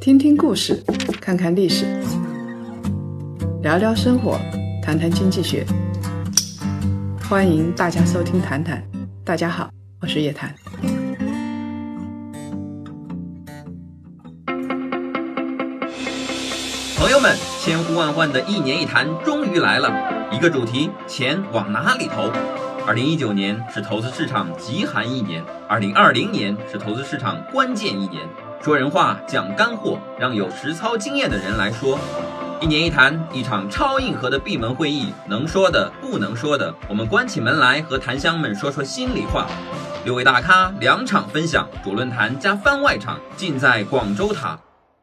听听故事，看看历史，聊聊生活，谈谈经济学。欢迎大家收听《谈谈》，大家好，我是叶檀。朋友们，千呼万唤的一年一谈终于来了，一个主题：钱往哪里投？二零一九年是投资市场极寒一年，二零二零年是投资市场关键一年。说人话，讲干货，让有实操经验的人来说。一年一谈，一场超硬核的闭门会议，能说的不能说的，我们关起门来和檀香们说说心里话。六位大咖两场分享，主论坛加番外场，尽在广州塔。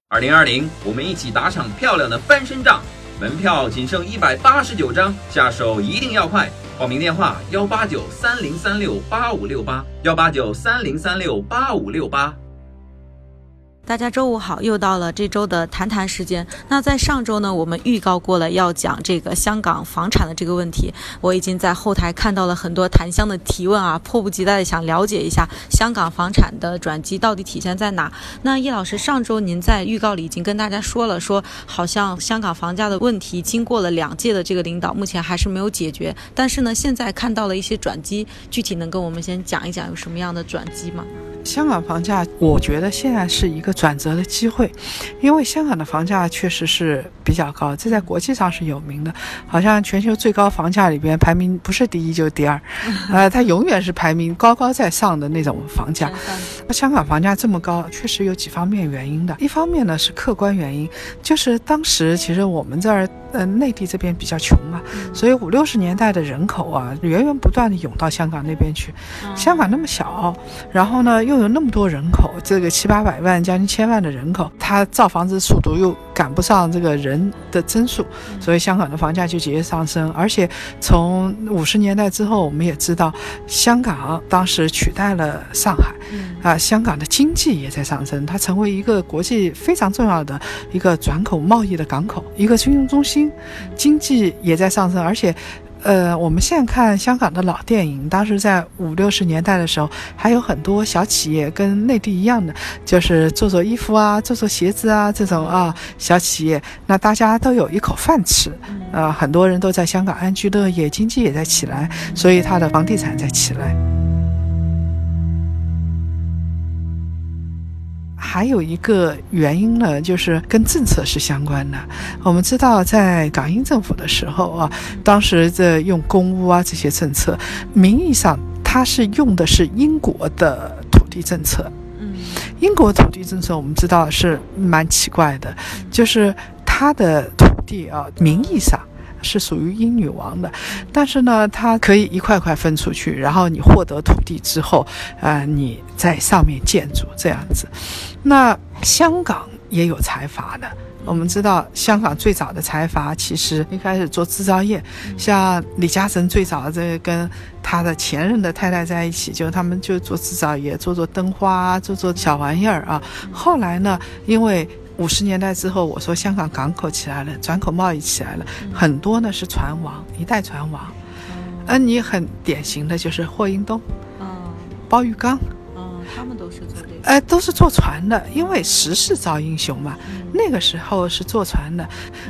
二零二零，我们一起打场漂亮的翻身仗。门票仅剩一百八十九张，下手一定要快。报名电话：幺八九三零三六八五六八，幺八九三零三六八五六八。大家周五好，又到了这周的谈谈时间。那在上周呢，我们预告过了要讲这个香港房产的这个问题。我已经在后台看到了很多檀香的提问啊，迫不及待的想了解一下香港房产的转机到底体现在哪。那叶老师，上周您在预告里已经跟大家说了，说好像香港房价的问题经过了两届的这个领导，目前还是没有解决。但是呢，现在看到了一些转机，具体能跟我们先讲一讲有什么样的转机吗？香港房价，我觉得现在是一个转折的机会，因为香港的房价确实是比较高，这在国际上是有名的，好像全球最高房价里边排名不是第一就是第二，呃，它永远是排名高高在上的那种房价。那香港房价这么高，确实有几方面原因的，一方面呢是客观原因，就是当时其实我们这儿。呃，内地这边比较穷嘛，所以五六十年代的人口啊，源源不断的涌到香港那边去。香港那么小，然后呢又有那么多人口，这个七八百万、将近千万的人口，它造房子速度又赶不上这个人的增速，所以香港的房价就节节上升。而且从五十年代之后，我们也知道，香港当时取代了上海，啊，香港的经济也在上升，它成为一个国际非常重要的一个转口贸易的港口，一个金融中心。经济也在上升，而且，呃，我们现在看香港的老电影，当时在五六十年代的时候，还有很多小企业跟内地一样的，就是做做衣服啊，做做鞋子啊这种啊小企业，那大家都有一口饭吃，啊，很多人都在香港安居乐业，经济也在起来，所以它的房地产在起来。还有一个原因呢，就是跟政策是相关的。我们知道，在港英政府的时候啊，当时这用公屋啊这些政策，名义上它是用的是英国的土地政策。嗯，英国土地政策我们知道是蛮奇怪的，就是它的土地啊，名义上。是属于英女王的，但是呢，它可以一块块分出去，然后你获得土地之后，呃，你在上面建筑这样子。那香港也有财阀的，我们知道香港最早的财阀其实一开始做制造业，像李嘉诚最早这跟他的前任的太太在一起，就他们就做制造业，做做灯花，做做小玩意儿啊。后来呢，因为五十年代之后，我说香港港口起来了，转口贸易起来了，很多呢是船王，一代船王。嗯，你很典型的就是霍英东，嗯，包玉刚，嗯，他们都是做这个，哎，都是坐船的，因为时势造英雄嘛。那个时候是坐船的。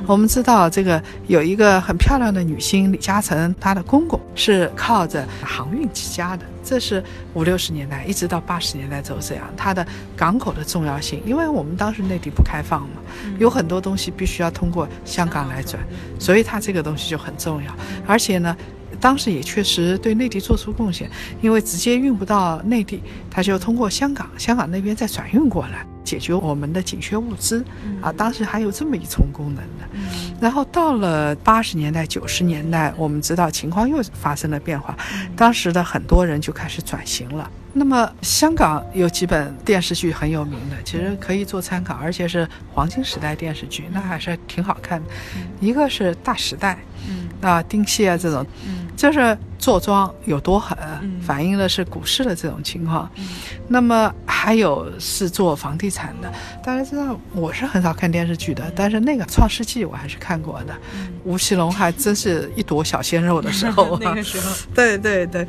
我们知道这个有一个很漂亮的女星李嘉诚，她的公公是靠着航运起家的。这是五六十年代一直到八十年代都这样。它的港口的重要性，因为我们当时内地不开放嘛，有很多东西必须要通过香港来转，所以它这个东西就很重要。而且呢，当时也确实对内地做出贡献，因为直接运不到内地，他就通过香港，香港那边再转运过来。解决我们的紧缺物资啊，当时还有这么一重功能的。然后到了八十年代、九十年代，我们知道情况又发生了变化，当时的很多人就开始转型了。那么香港有几本电视剧很有名的，其实可以做参考，而且是黄金时代电视剧，那还是挺好看的。一个是《大时代》，嗯，啊，丁蟹啊这种，嗯，就是坐庄有多狠，嗯。反映的是股市的这种情况。嗯。那么还有是做房地产的，大家知道我是很少看电视剧的，但是那个《创世纪》我还是看过的。吴奇隆还真是一朵小鲜肉的时候、啊，那个时候，对对对，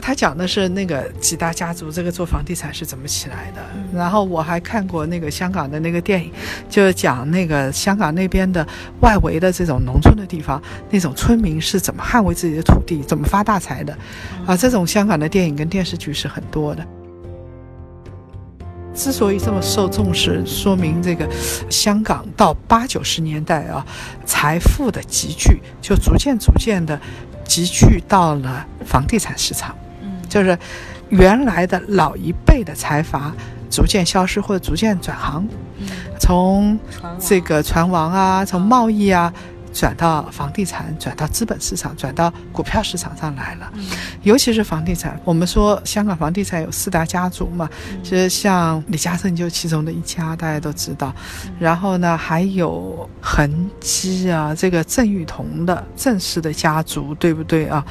他讲的是那个几大家族这个做房地产是怎么起来的。然后我还看过那个香港的那个电影，就是讲那个香港那边的外围的这种农村的地方，那种村民是怎么捍卫自己的土地，怎么发大财的。啊，这种香港的电影跟电视剧是很多的。之所以这么受重视，说明这个香港到八九十年代啊，财富的集聚就逐渐逐渐的集聚到了房地产市场，嗯就是原来的老一辈的财阀逐渐消失或者逐渐转行，嗯从这个船王啊，从贸易啊。转到房地产，转到资本市场，转到股票市场上来了。嗯尤其是房地产，我们说香港房地产有四大家族嘛，其实像李嘉诚就其中的一家，大家都知道。然后呢，还有恒基啊，这个郑裕彤的郑氏的家族，对不对啊？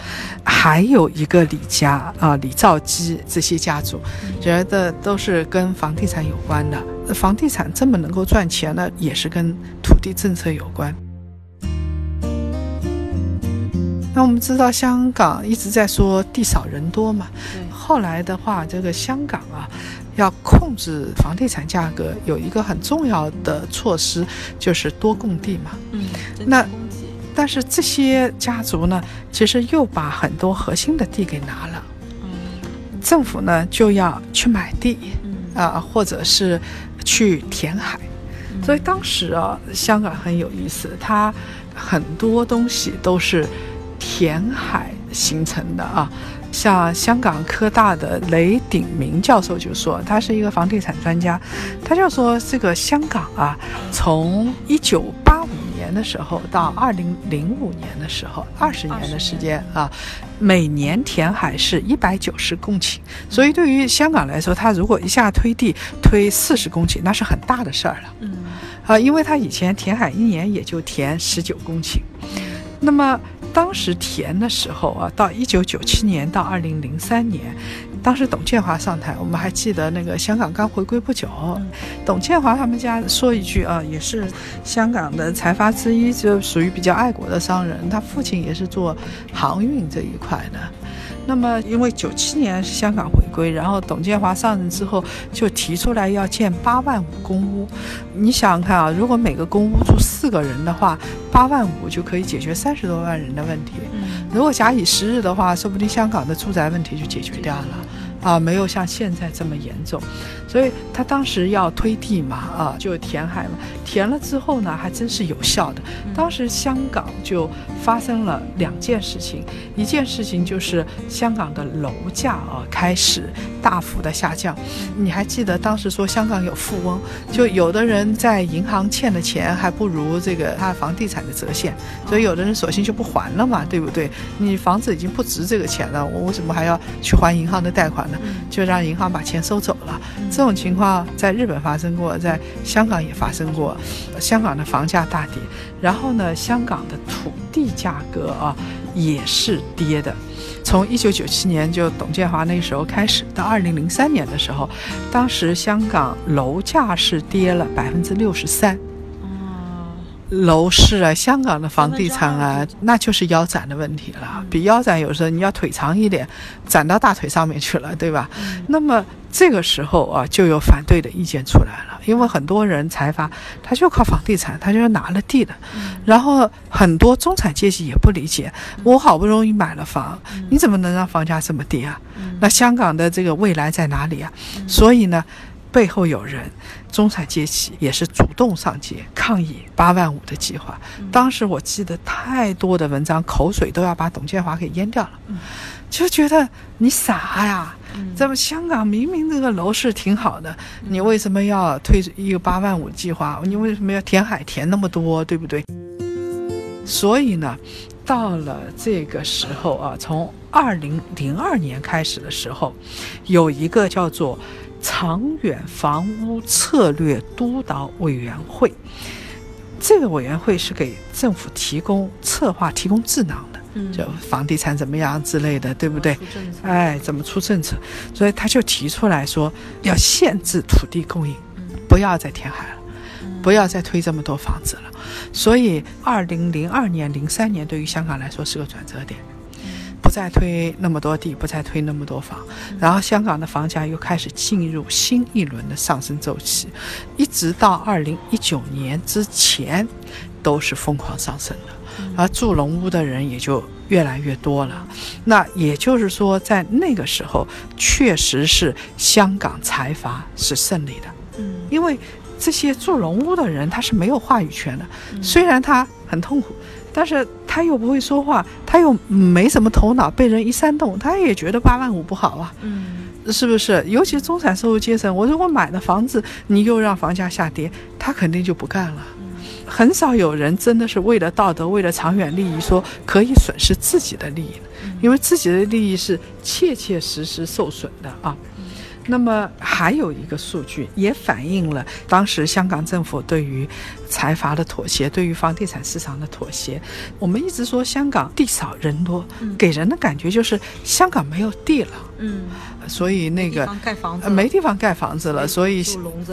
还有一个李家啊，李兆基这些家族，觉得都是跟房地产有关的。房地产这么能够赚钱呢，也是跟土地政策有关。那我们知道香港一直在说地少人多嘛，后来的话，这个香港啊，要控制房地产价格，有一个很重要的措施就是多供地嘛。嗯，那但是这些家族呢，其实又把很多核心的地给拿了，嗯。政府呢就要去买地嗯。啊、或者是去填海。嗯。所以当时啊，香港很有意思，它很多东西都是填海形成的啊。像香港科大的雷鼎明教授就说，他是一个房地产专家，他就说这个香港啊，从一九八五年的时候到二零零五年的时候，二十年的时间啊，每年填海是一百九十公顷，所以对于香港来说，他如果一下推地推四十公顷，那是很大的事儿了。嗯啊，因为他以前填海一年也就填十九公顷，那么当时填的时候啊，到一九九七年到二零零三年，当时董建华上台，我们还记得那个香港刚回归不久，董建华他们家说一句啊，也是香港的财阀之一，就属于比较爱国的商人，他父亲也是做航运这一块的。那么，因为九七年是香港回归，然后董建华上任之后就提出来要建八万五公屋。你想想看啊，如果每个公屋住四个人的话，八万五就可以解决三十多万人的问题。嗯如果假以时日的话，说不定香港的住宅问题就解决掉了。啊，没有像现在这么严重，所以他当时要推地嘛，啊，就填海嘛，填了之后呢，还真是有效的。当时香港就发生了两件事情，一件事情就是香港的楼价啊开始大幅的下降。你还记得当时说香港有富翁，就有的人在银行欠的钱还不如这个他房地产的折现，所以有的人索性就不还了嘛，对不对？你房子已经不值这个钱了，我为什么还要去还银行的贷款呢？就让银行把钱收走了。这种情况啊在日本发生过，在香港也发生过。香港的房价大跌，然后呢，香港的土地价格啊也是跌的。从一九九七年就董建华那时候开始，到二零零三年的时候，当时香港楼价是跌了百分之六十三。哦楼市啊，香港的房地产啊那就是腰斩的问题了。比腰斩有时候你要腿长一点，斩到大腿上面去了，对吧？那么这个时候啊，就有反对的意见出来了，因为很多人财阀他就靠房地产，他就是拿了地的，然后很多中产阶级也不理解，我好不容易买了房，你怎么能让房价这么低啊？那香港的这个未来在哪里啊？所以呢，背后有人，中产阶级也是主动上街抗议八万五的计划。当时我记得太多的文章，口水都要把董建华给淹掉了，就觉得你傻呀！咱们香港明明这个楼市挺好的，你为什么要推一个八万五计划？你为什么要填海填那么多，对不对？所以呢，到了这个时候啊，从二零零二年开始的时候，有一个叫做长远房屋策略督导委员会。这个委员会是给政府提供策划、提供智囊的。嗯就房地产怎么样之类的，对不对？哎，怎么出政策？所以他就提出来说，要限制土地供应，嗯不要再填海了，不要再推这么多房子了。所以，二零零二年、零三年对于香港来说是个转折点，不再推那么多地，不再推那么多房，然后香港的房价又开始进入新一轮的上升周期，一直到二零一九年之前都是疯狂上升的，而住龙屋的人也就越来越多了。那也就是说，在那个时候，确实是香港财阀是胜利的，嗯因为这些住龙屋的人他是没有话语权的，嗯虽然他很痛苦。但是他又不会说话，他又没什么头脑，被人一煽动，他也觉得八万五不好啊。嗯是不是？尤其中产收入阶层，我如果买了房子，你又让房价下跌，他肯定就不干了。很少有人真的是为了道德、为了长远利益，说可以损失自己的利益，因为自己的利益是切切实实受损的啊。那么还有一个数据也反映了当时香港政府对于财阀的妥协，对于房地产市场的妥协。我们一直说香港地少人多，给人的感觉就是香港没有地了，嗯，所以那个盖房子呃没地方盖房子了，所以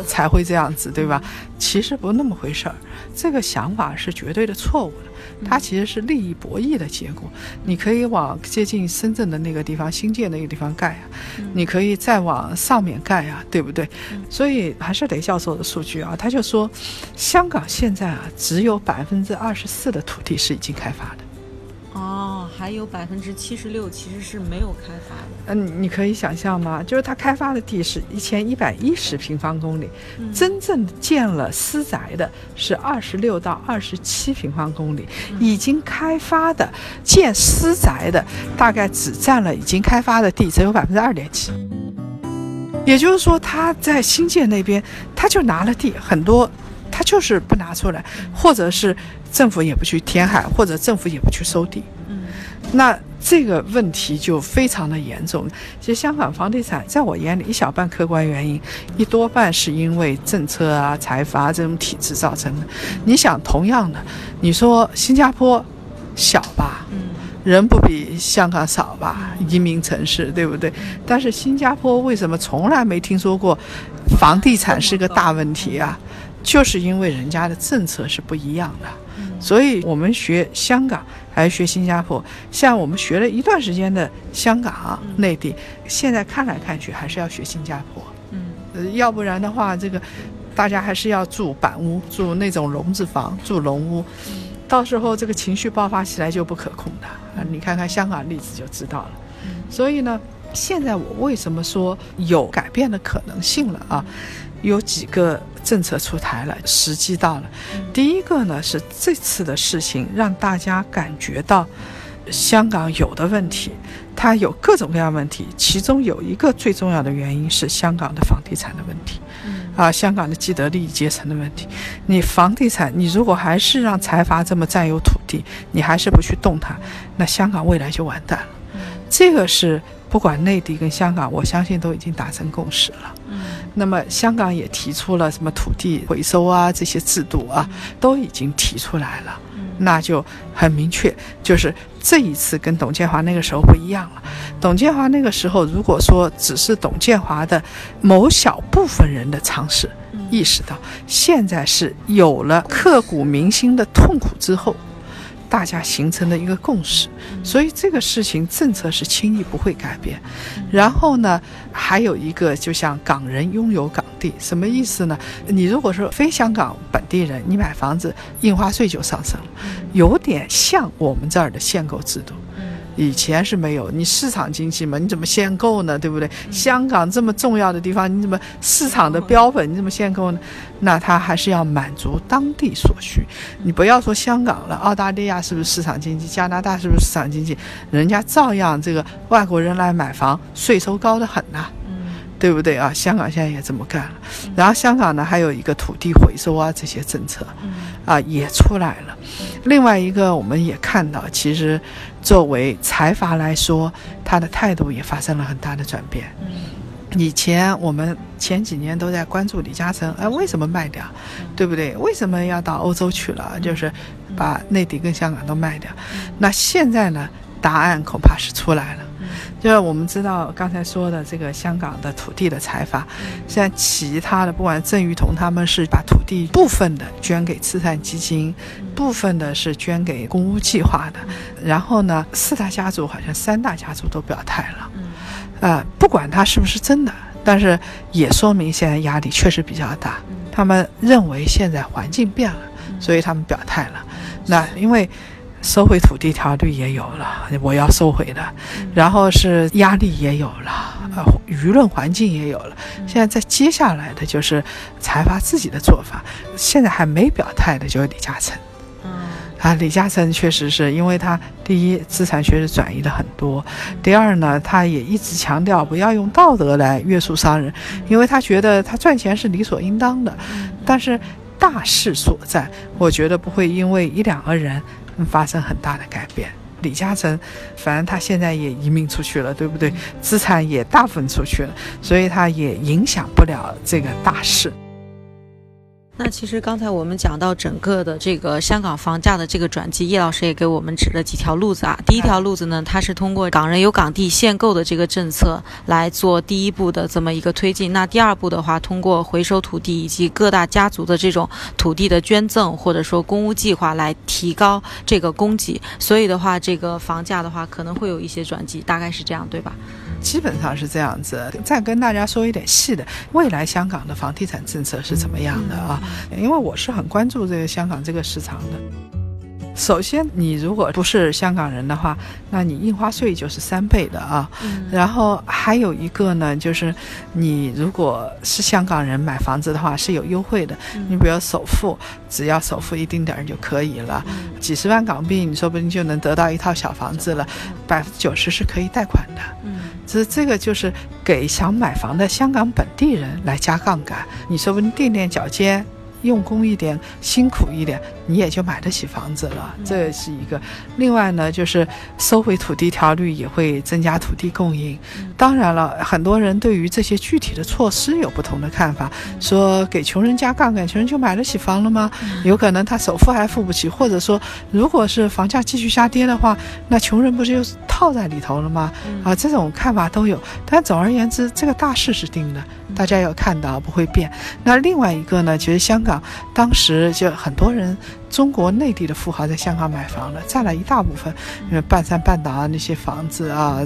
才会这样子，对吧？其实不那么回事儿，这个想法是绝对的错误的。它其实是利益博弈的结果。你可以往接近深圳的那个地方、新建那个地方盖啊，你可以再往上面盖啊，对不对？所以还是雷教授的数据啊，他就说，香港现在啊只有百分之二十四的土地是已经开发的。哦，还有百分之七十六其实是没有开发的。嗯，你可以想象吗？就是它开发的地是一千一百一十平方公里，真正建了私宅的是二十六到二十七平方公里，已经开发的建私宅的大概只占了已经开发的地只有百分之二点七。也就是说，他在新建那边，他就拿了地很多，他就是不拿出来，或者是政府也不去填海，或者政府也不去收地。嗯那这个问题就非常的严重。其实香港房地产在我眼里，一小半客观原因，一多半是因为政策啊、财阀这种体制造成的。你想，同样的，你说新加坡小吧，嗯人不比香港少吧，移民城市，对不对？但是新加坡为什么从来没听说过房地产是个大问题啊？就是因为人家的政策是不一样的。所以我们学香港还是学新加坡，像我们学了一段时间的香港、内地，现在看来看去还是要学新加坡。嗯呃，要不然的话，这个大家还是要住板屋，住那种笼子房，住笼屋，到时候这个情绪爆发起来就不可控的。啊，你看看香港例子就知道了。所以呢，现在我为什么说有改变的可能性了啊？有几个政策出台了，时机到了。第一个呢是这次的事情让大家感觉到香港有的问题，它有各种各样问题，其中有一个最重要的原因是香港的房地产的问题。啊，香港的既得利益阶层的问题，你房地产，你如果还是让财阀这么占有土地，你还是不去动它，那香港未来就完蛋了。这个是不管内地跟香港，我相信都已经达成共识了。嗯那么香港也提出了什么土地回收啊这些制度啊，都已经提出来了，那就很明确，就是这一次跟董建华那个时候不一样了。董建华那个时候，如果说只是董建华的某小部分人的尝试意识到，现在是有了刻骨铭心的痛苦之后。大家形成的一个共识，所以这个事情政策是轻易不会改变。然后呢，还有一个，就像港人拥有港地，什么意思呢？你如果说非香港本地人，你买房子印花税就上升了，有点像我们这儿的限购制度。以前是没有，你市场经济嘛，你怎么限购呢？对不对？香港这么重要的地方，你怎么市场的标本，你怎么限购呢？那它还是要满足当地所需。你不要说香港了，澳大利亚是不是市场经济？加拿大是不是市场经济？人家照样这个外国人来买房，税收高得很呐、对不对啊？香港现在也这么干了，然后香港呢还有一个土地回收啊这些政策，啊也出来了。另外一个我们也看到，其实作为财阀来说，他的态度也发生了很大的转变。以前我们前几年都在关注李嘉诚，哎，为什么卖掉，对不对？为什么要到欧洲去了？就是把内地跟香港都卖掉。那现在呢？答案恐怕是出来了。就是我们知道刚才说的这个香港的土地的财阀，像其他的，不管郑裕彤他们是把土地部分的捐给慈善基金，部分的是捐给公屋计划的。然后呢，四大家族好像三大家族都表态了。呃，不管他是不是真的，但是也说明现在压力确实比较大。他们认为现在环境变了，所以他们表态了。那因为。收回土地条例也有了，我要收回的，然后是压力也有了，呃，舆论环境也有了。现在在接下来的就是财阀自己的做法。现在还没表态的就是李嘉诚。嗯，啊，李嘉诚确实是因为他第一资产确实转移了很多，第二呢，他也一直强调不要用道德来约束商人，因为他觉得他赚钱是理所应当的。但是大势所在，我觉得不会因为一两个人。发生很大的改变。李嘉诚，反正他现在也移民出去了，对不对？资产也大部分出去了，所以他也影响不了这个大势。那其实刚才我们讲到整个的这个香港房价的这个转机，叶老师也给我们指了几条路子啊。第一条路子呢，它是通过港人有港地限购的这个政策来做第一步的这么一个推进。那第二步的话，通过回收土地以及各大家族的这种土地的捐赠或者说公屋计划来提高这个供给。所以的话，这个房价的话可能会有一些转机，大概是这样，对吧？基本上是这样子。再跟大家说一点细的，未来香港的房地产政策是怎么样的啊？因为我是很关注这个香港这个市场的。首先，你如果不是香港人的话，那你印花税就是三倍的啊。然后还有一个呢，就是你如果是香港人买房子的话是有优惠的。你比如首付，只要首付一丁点儿就可以了，几十万港币，你说不定就能得到一套小房子了。百分之九十是可以贷款的。嗯，这这个就是给想买房的香港本地人来加杠杆。你说不定垫垫脚尖。用功一点，辛苦一点，你也就买得起房子了。这是一个。另外呢，就是收回土地条例也会增加土地供应。当然了，很多人对于这些具体的措施有不同的看法，说给穷人加杠杆，穷人就买得起房了吗？有可能他首付还付不起，或者说，如果是房价继续下跌的话，那穷人不是又套在里头了吗？啊，这种看法都有。但总而言之，这个大势是定的，大家要看到不会变。那另外一个呢，其实香港。当时就很多人。中国内地的富豪在香港买房了，占了一大部分，因为半山半岛啊那些房子啊，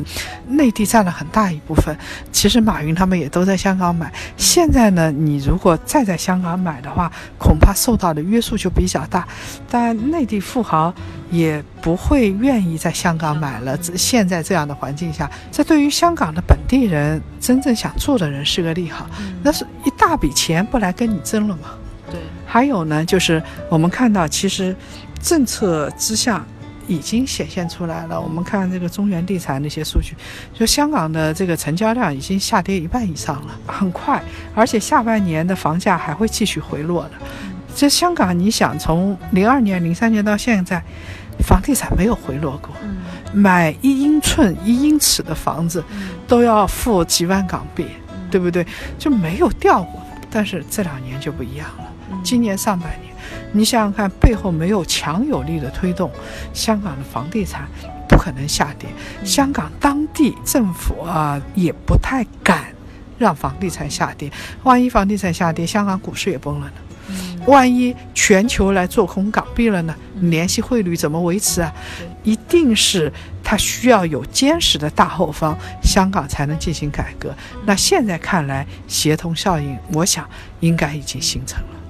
内地占了很大一部分。其实马云他们也都在香港买。现在呢，你如果再在香港买的话，恐怕受到的约束就比较大。但内地富豪也不会愿意在香港买了。现在这样的环境下，这对于香港的本地人真正想住的人是个利好。那是一大笔钱不来跟你争了吗？对。还有呢，就是我们看到，其实政策之下已经显现出来了。我们看这个中原地产那些数据，就香港的这个成交量已经下跌一半以上了，很快，而且下半年的房价还会继续回落的。这香港，你想从零二年、零三年到现在，房地产没有回落过，买一英寸、一英尺的房子都要付几万港币，对不对？就没有掉过。但是这两年就不一样了。今年上半年，你想想看，背后没有强有力的推动，香港的房地产不可能下跌。香港当地政府啊，也不太敢让房地产下跌。万一房地产下跌，香港股市也崩了呢？万一全球来做空港币了呢？联系汇率怎么维持啊？一定是它需要有坚实的大后方，香港才能进行改革。那现在看来，协同效应，我想应该已经形成了。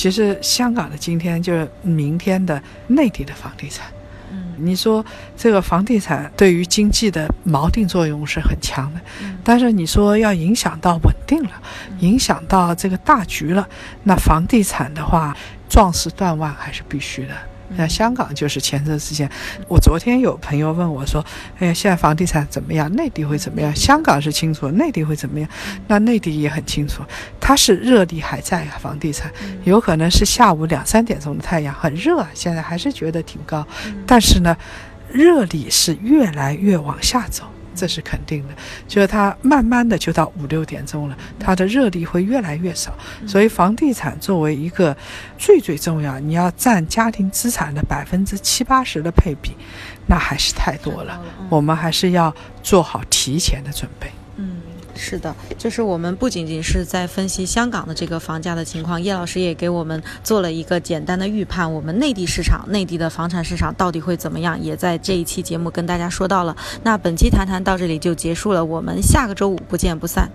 其实香港的今天就是明天的内地的房地产。嗯，你说这个房地产对于经济的锚定作用是很强的，但是你说要影响到稳定了，影响到这个大局了，那房地产的话，壮士断腕还是必须的。像香港就是前车之鉴。我昨天有朋友问我说：“哎呀，现在房地产怎么样？内地会怎么样？香港是清楚，内地会怎么样？那内地也很清楚，它是热力还在啊，房地产有可能是下午两三点钟的太阳很热，啊，现在还是觉得挺高，但是呢，热力是越来越往下走。”这是肯定的。就是它慢慢的就到五六点钟了，它的热力会越来越少。所以房地产作为一个最最重要，你要占家庭资产的百分之七八十的配比，那还是太多了。我们还是要做好提前的准备。是的，就是我们不仅仅是在分析香港的这个房价的情况，叶老师也给我们做了一个简单的预判，我们内地市场、内地的房产市场到底会怎么样，也在这一期节目跟大家说到了。那本期谈谈到这里就结束了，我们下个周五不见不散。